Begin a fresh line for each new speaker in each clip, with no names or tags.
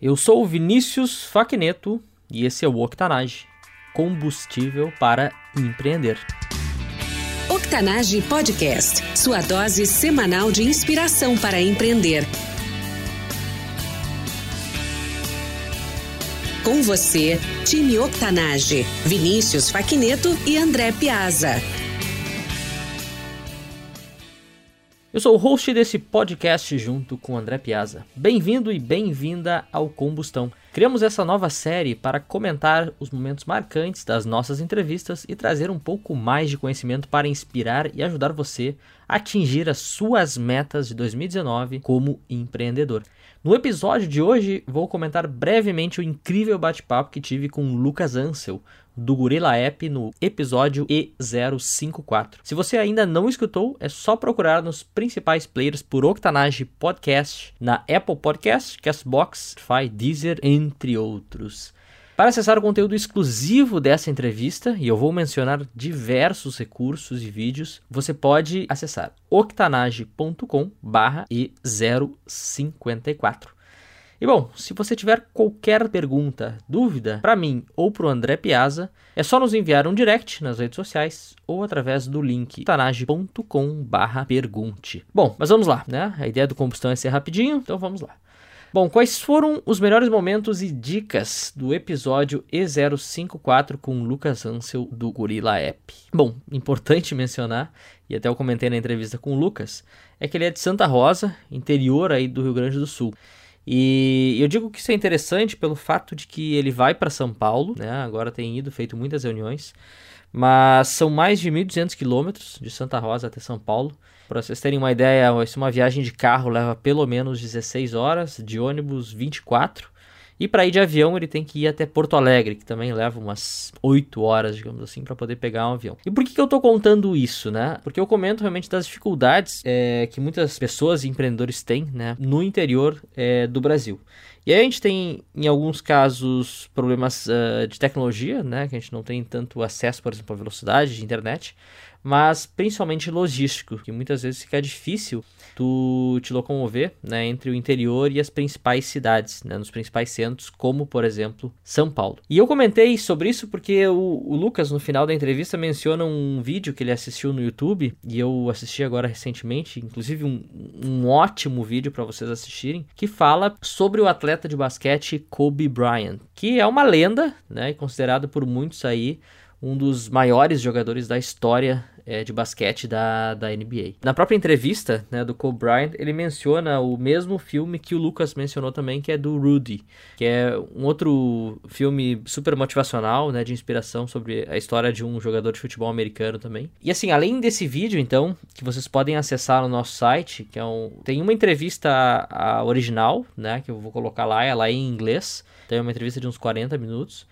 Eu sou o Vinícius Faquineto e esse é o Octanage, combustível para empreender.
Octanage Podcast, sua dose semanal de inspiração para empreender. Com você, time Octanage, Vinícius Faquineto e André Piazza.
Eu sou o host desse podcast junto com André Piazza. Bem-vindo e bem-vinda ao Combustão. Criamos essa nova série para comentar os momentos marcantes das nossas entrevistas e trazer um pouco mais de conhecimento para inspirar e ajudar você a atingir as suas metas de 2019 como empreendedor. No episódio de hoje, vou comentar brevemente o incrível bate-papo que tive com Lucas Ansel, do Gorilla App no episódio E054. Se você ainda não escutou, é só procurar nos principais players por Octanage Podcast, na Apple Podcast, Castbox, Spotify, Deezer, entre outros. Para acessar o conteúdo exclusivo dessa entrevista, e eu vou mencionar diversos recursos e vídeos, você pode acessar octanage.com/e054. E bom, se você tiver qualquer pergunta, dúvida para mim ou para o André Piazza, é só nos enviar um direct nas redes sociais ou através do link tanage.com/pergunte. Bom, mas vamos lá, né? A ideia do combustão é ser rapidinho, então vamos lá. Bom, quais foram os melhores momentos e dicas do episódio E054 com Lucas Ansel do Gorilla App? Bom, importante mencionar, e até eu comentei na entrevista com o Lucas, é que ele é de Santa Rosa, interior aí do Rio Grande do Sul. E eu digo que isso é interessante pelo fato de que ele vai para São Paulo, né? Agora tem ido, feito muitas reuniões, mas são mais de 1.200 quilômetros de Santa Rosa até São Paulo. Para vocês terem uma ideia, uma viagem de carro leva pelo menos 16 horas, de ônibus 24. E para ir de avião, ele tem que ir até Porto Alegre, que também leva umas 8 horas, digamos assim, para poder pegar um avião. E por que, que eu estou contando isso, né? Porque eu comento realmente das dificuldades é, que muitas pessoas e empreendedores têm, né, no interior é, do Brasil. E aí a gente tem, em alguns casos, problemas uh, de tecnologia, né? Que a gente não tem tanto acesso, por exemplo, à velocidade de internet mas principalmente logístico, que muitas vezes fica difícil tu te locomover né, entre o interior e as principais cidades, né, nos principais centros, como por exemplo São Paulo. E eu comentei sobre isso porque o, o, Lucas, no final da entrevista, menciona um vídeo que ele assistiu no YouTube, e eu assisti agora recentemente, inclusive um, um ótimo vídeo para vocês assistirem, que fala sobre o atleta de basquete Kobe Bryant, que é uma lenda, né, considerado por muitos aí um dos maiores jogadores da história é, de basquete da, da NBA. Na própria entrevista né, do Kobe Bryant, ele menciona o mesmo filme que o Lucas mencionou também, que é do Rudy, que é um outro filme super motivacional, né, de inspiração sobre a história de um jogador de futebol americano também. E assim, além desse vídeo, então, que vocês podem acessar no nosso site, que é um, tem uma entrevista a, original, né, que eu vou colocar lá, ela é em inglês, tem uma entrevista de uns 40 minutos.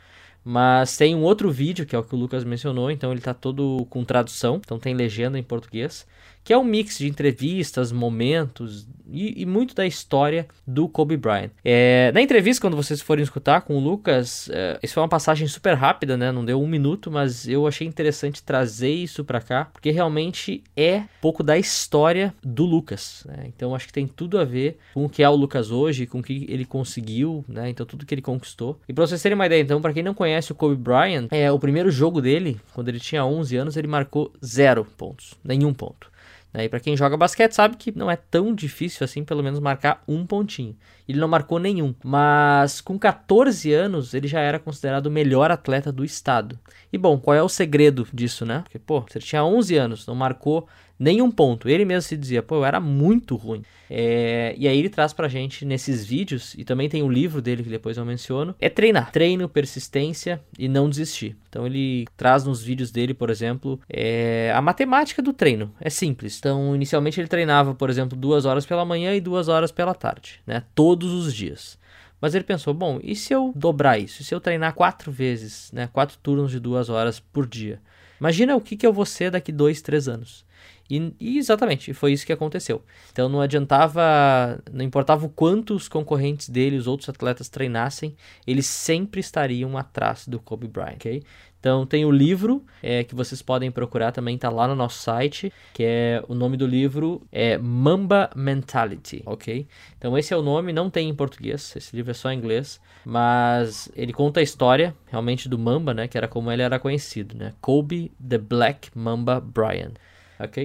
Mas tem um outro vídeo, que é o que o Lucas mencionou, então ele está todo com tradução, então tem legenda em português, que é um mix de entrevistas, momentos e, e muito da história do Kobe Bryant. É, na entrevista, quando vocês forem escutar com o Lucas, é, isso foi uma passagem super rápida, né? Não deu um minuto, mas eu achei interessante trazer isso para cá, porque realmente é pouco da história do Lucas. Né? Então acho que tem tudo a ver com o que é o Lucas hoje, com o que ele conseguiu, né? Então tudo que ele conquistou. E para vocês terem uma ideia, então, para quem não conhece o Kobe Bryant, é o primeiro jogo dele, quando ele tinha 11 anos, ele marcou zero pontos, nenhum ponto. Né? E para quem joga basquete sabe que não é tão difícil assim, pelo menos marcar um pontinho. Ele não marcou nenhum, mas com 14 anos ele já era considerado o melhor atleta do estado. E bom, qual é o segredo disso, né? Porque, pô, você tinha 11 anos, não marcou nenhum ponto. Ele mesmo se dizia, pô, eu era muito ruim. É, e aí ele traz pra gente nesses vídeos, e também tem um livro dele que depois eu menciono, é treinar. Treino, persistência e não desistir. Então ele traz nos vídeos dele, por exemplo, é, a matemática do treino. É simples. Então, inicialmente ele treinava, por exemplo, duas horas pela manhã e duas horas pela tarde, né? Todos os dias. Mas ele pensou, bom, e se eu dobrar isso? E se eu treinar quatro vezes, né? Quatro turnos de duas horas por dia? Imagina o que, que eu vou ser daqui dois, três anos. E, e, exatamente, foi isso que aconteceu. Então não adiantava, não importava o quanto os concorrentes dele, os outros atletas treinassem, eles sempre estariam atrás do Kobe Bryant, ok? Então tem o livro é, que vocês podem procurar também, tá lá no nosso site, que é o nome do livro é Mamba Mentality, ok? Então esse é o nome, não tem em português, esse livro é só em inglês, mas ele conta a história realmente do Mamba, né? Que era como ele era conhecido, né? Kobe the Black Mamba Bryant.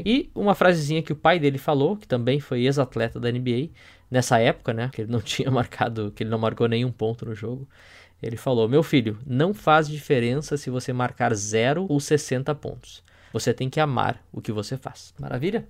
E uma frasezinha que o pai dele falou, que também foi ex-atleta da NBA, nessa época, né? Que ele não tinha marcado, que ele não marcou nenhum ponto no jogo. Ele falou: Meu filho, não faz diferença se você marcar 0 ou 60 pontos. Você tem que amar o que você faz. Maravilha?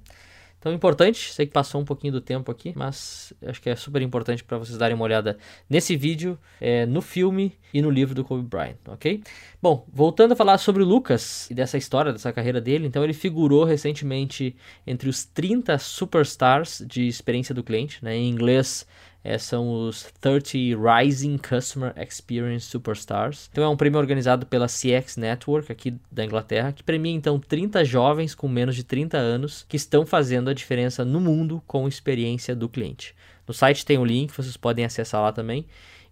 Então, importante, sei que passou um pouquinho do tempo aqui, mas acho que é super importante para vocês darem uma olhada nesse vídeo, é, no filme e no livro do Kobe Bryant, ok? Bom, voltando a falar sobre o Lucas e dessa história, dessa carreira dele, então ele figurou recentemente entre os 30 superstars de experiência do cliente, né? em inglês é, são os 30 Rising Customer Experience Superstars. Então é um prêmio organizado pela CX Network aqui da Inglaterra, que premia então 30 jovens com menos de 30 anos que estão fazendo a diferença no mundo com experiência do cliente. No site tem o um link, vocês podem acessar lá também.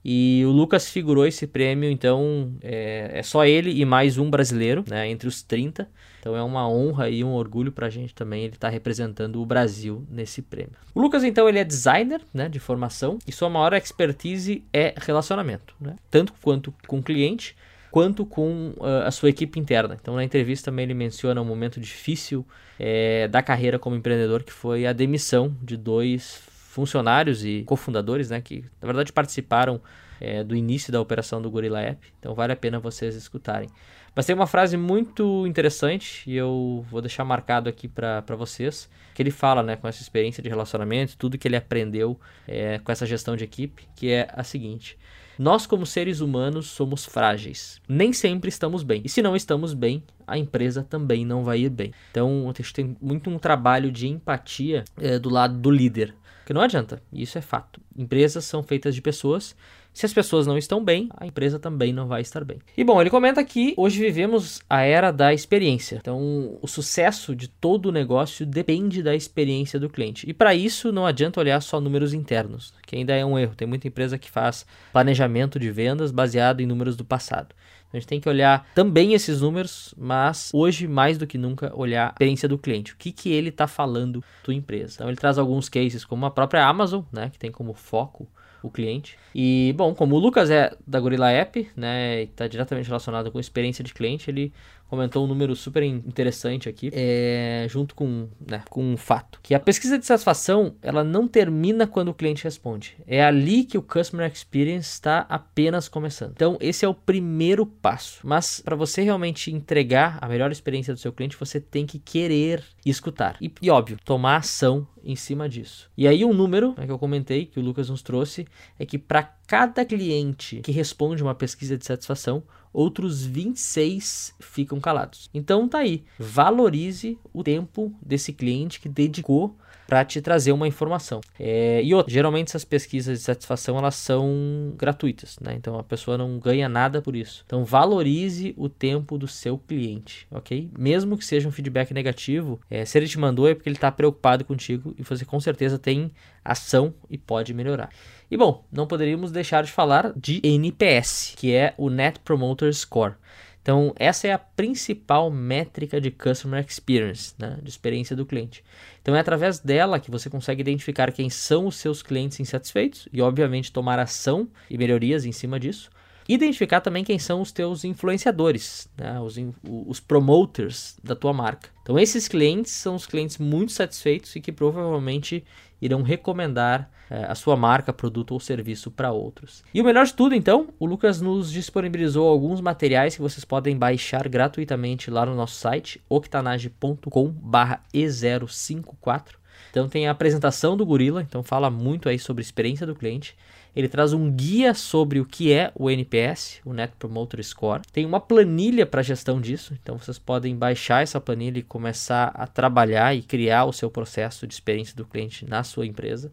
E o Lucas figurou esse prêmio, então é, é, só ele e mais um brasileiro, né, entre os 30. Então é uma honra e um orgulho para a gente também ele estar tá representando o Brasil nesse prêmio. O Lucas, então, ele é designer né, de formação e sua maior expertise é relacionamento, né, tanto quanto com o cliente quanto com uh, a sua equipe interna. Então, na entrevista também ele menciona um momento difícil é, da carreira como empreendedor, que foi a demissão de dois funcionários e cofundadores, né, que na verdade participaram é, do início da operação do Gorilla App. Então vale a pena vocês escutarem. Mas tem uma frase muito interessante e eu vou deixar marcado aqui para vocês, que ele fala, né, com essa experiência de relacionamento, tudo que ele aprendeu é, com essa gestão de equipe, que é a seguinte: nós, como seres humanos, somos frágeis. Nem sempre estamos bem. E se não estamos bem, a empresa também não vai ir bem. Então, tem muito um trabalho de empatia é, do lado do líder. Porque não adianta, isso é fato. Empresas são feitas de pessoas. Se as pessoas não estão bem, a empresa também não vai estar bem. E bom, ele comenta que hoje vivemos a era da experiência. Então, o sucesso de todo o negócio depende da experiência do cliente. E para isso, não adianta olhar só números internos, que ainda é um erro. Tem muita empresa que faz planejamento de vendas baseado em números do passado. A gente tem que olhar também esses números, mas hoje, mais do que nunca, olhar a experiência do cliente. O que, que ele está falando tua empresa. Então, ele traz alguns cases, como a própria Amazon, né, que tem como foco o cliente. E, bom, como o Lucas é da Gorilla App, né, está diretamente relacionado com experiência de cliente, ele comentou um número super interessante aqui, é, junto com, né, com um fato, que a pesquisa de satisfação, ela não termina quando o cliente responde. É ali que o Customer Experience está apenas começando. Então, esse é o primeiro passo. Mas, para você realmente entregar a melhor experiência do seu cliente, você tem que querer escutar. E, e óbvio, tomar ação em cima disso. E aí um número né, que eu comentei, que o Lucas nos trouxe, é que para cada cliente que responde uma pesquisa de satisfação, outros 26 ficam calados. Então tá aí, valorize o tempo desse cliente que dedicou para te trazer uma informação. É, e outra, geralmente essas pesquisas de satisfação elas são gratuitas, né? Então a pessoa não ganha nada por isso. Então valorize o tempo do seu cliente, ok? Mesmo que seja um feedback negativo, é, se ele te mandou é porque ele está preocupado contigo e você com certeza tem ação e pode melhorar. E bom, não poderíamos deixar de falar de NPS, que é o Net Promoter Score. Então, essa é a principal métrica de Customer Experience, né, de experiência do cliente. Então, é através dela que você consegue identificar quem são os seus clientes insatisfeitos e, obviamente, tomar ação e melhorias em cima disso. Identificar também quem são os teus influenciadores, né, os, os promoters da tua marca. Então, esses clientes são os clientes muito satisfeitos e que provavelmente irão recomendar é, a sua marca, produto ou serviço para outros. E o melhor de tudo, então, o Lucas nos disponibilizou alguns materiais que vocês podem baixar gratuitamente lá no nosso site, octanage.com/e054. Então tem a apresentação do Gorila, então fala muito aí sobre a experiência do cliente. Ele traz um guia sobre o que é o NPS, o Net Promoter Score. Tem uma planilha para gestão disso, então vocês podem baixar essa planilha e começar a trabalhar e criar o seu processo de experiência do cliente na sua empresa.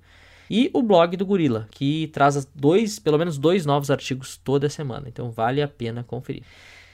E o blog do Gorila, que traz dois, pelo menos dois novos artigos toda semana, então vale a pena conferir.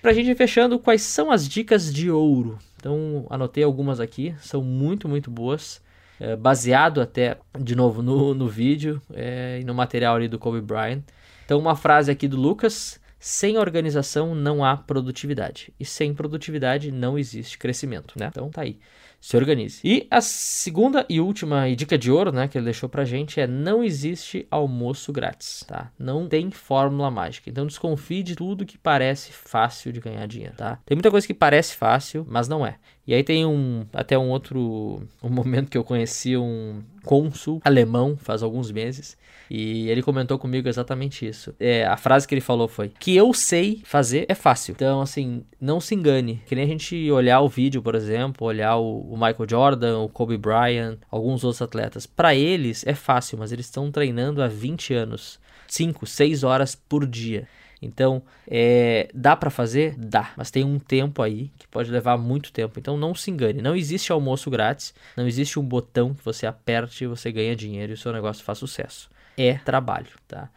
Para a gente ir fechando, quais são as dicas de ouro? Então anotei algumas aqui, são muito, muito boas é, baseado até, de novo, no, no vídeo é, e no material ali do Kobe Bryant. Então, uma frase aqui do Lucas: Sem organização não há produtividade. E sem produtividade não existe crescimento, né? Então tá aí. Se organize. E a segunda e última dica de ouro, né, que ele deixou pra gente é não existe almoço grátis, tá? Não tem fórmula mágica. Então desconfie de tudo que parece fácil de ganhar dinheiro, tá? Tem muita coisa que parece fácil, mas não é. E aí tem um até um outro um momento que eu conheci um cônsul alemão faz alguns meses e ele comentou comigo exatamente isso. É, a frase que ele falou foi: "Que eu sei fazer é fácil". Então assim, não se engane. Que nem a gente olhar o vídeo, por exemplo, olhar o, o Michael Jordan, o Kobe Bryant, alguns outros atletas. Para eles é fácil, mas eles estão treinando há 20 anos, 5, 6 horas por dia. Então, é, dá para fazer? Dá, mas tem um tempo aí que pode levar muito tempo. Então, não se engane. Não existe almoço grátis, não existe um botão que você aperte e você ganha dinheiro e o seu negócio faz sucesso. É trabalho, tá?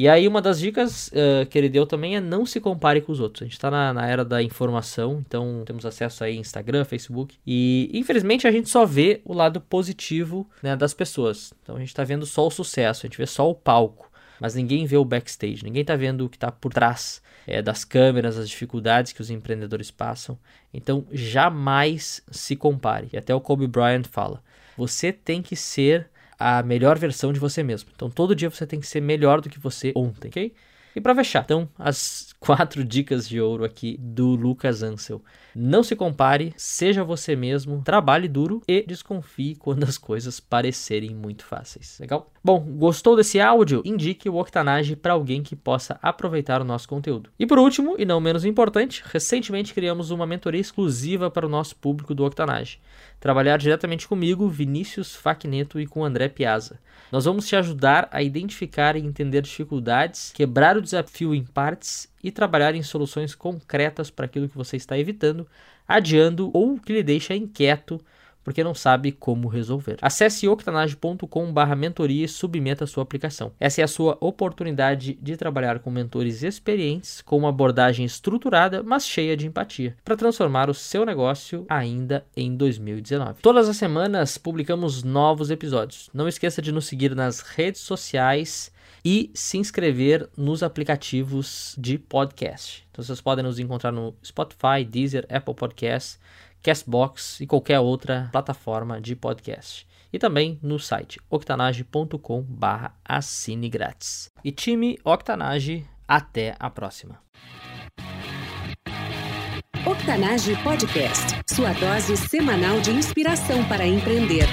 E aí, uma das dicas uh, que ele deu também é não se compare com os outros. A gente está na, na, era da informação, então temos acesso aí Instagram, Facebook. E infelizmente a gente só vê o lado positivo né, das pessoas. Então a gente está vendo só o sucesso, a gente vê só o palco mas ninguém vê o backstage, ninguém está vendo o que está por trás é, das câmeras, as dificuldades que os empreendedores passam. Então, jamais se compare. E até o Kobe Bryant fala: você tem que ser a melhor versão de você mesmo. Então, todo dia você tem que ser melhor do que você ontem, ok? E para fechar, então, as quatro dicas de ouro aqui do Lucas Ansel. Não se compare, seja você mesmo, trabalhe duro e desconfie quando as coisas parecerem muito fáceis. Legal? Bom, gostou desse áudio? Indique o Octanage para alguém que possa aproveitar o nosso conteúdo. E por último, e não menos importante, recentemente criamos uma mentoria exclusiva para o nosso público do Octanage. Trabalhar diretamente comigo, Vinícius Facneto e com André Piazza. Nós vamos te ajudar a identificar e entender dificuldades, quebrar o desafio em partes e trabalhar em soluções concretas para aquilo que você está evitando, adiando ou que lhe deixa inquieto porque não sabe como resolver. Acesse octanage.com.br mentoria e submeta a sua aplicação. Essa é a sua oportunidade de trabalhar com mentores experientes, com uma abordagem estruturada, mas cheia de empatia, para transformar o seu negócio ainda em 2019. Todas as semanas publicamos novos episódios. Não esqueça de nos seguir nas redes sociais e se inscrever nos aplicativos de podcast. Então vocês podem nos encontrar no Spotify, Deezer, Apple Podcasts Castbox e qualquer outra plataforma de podcast. E também no site octanage.com barra assine grátis. E time Octanage, até a próxima.
Octanage Podcast, sua dose semanal de inspiração para empreender.